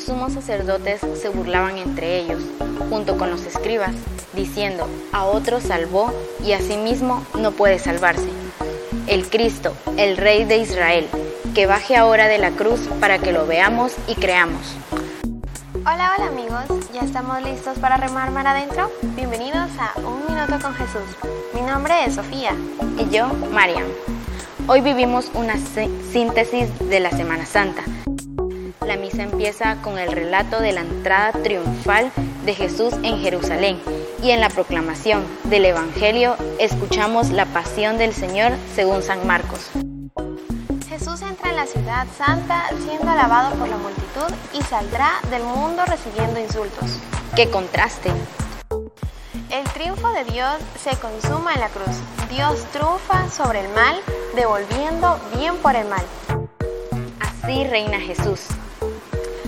sacerdotes se burlaban entre ellos, junto con los escribas, diciendo, a otro salvó y a sí mismo no puede salvarse. El Cristo, el Rey de Israel, que baje ahora de la cruz para que lo veamos y creamos. Hola, hola amigos, ¿ya estamos listos para remar mar adentro? Bienvenidos a Un Minuto con Jesús. Mi nombre es Sofía. Y yo, Mariam. Hoy vivimos una síntesis de la Semana Santa. La misa empieza con el relato de la entrada triunfal de Jesús en Jerusalén y en la proclamación del Evangelio escuchamos la pasión del Señor según San Marcos. Jesús entra en la ciudad santa siendo alabado por la multitud y saldrá del mundo recibiendo insultos. ¡Qué contraste! El triunfo de Dios se consuma en la cruz. Dios triunfa sobre el mal, devolviendo bien por el mal. Así reina Jesús.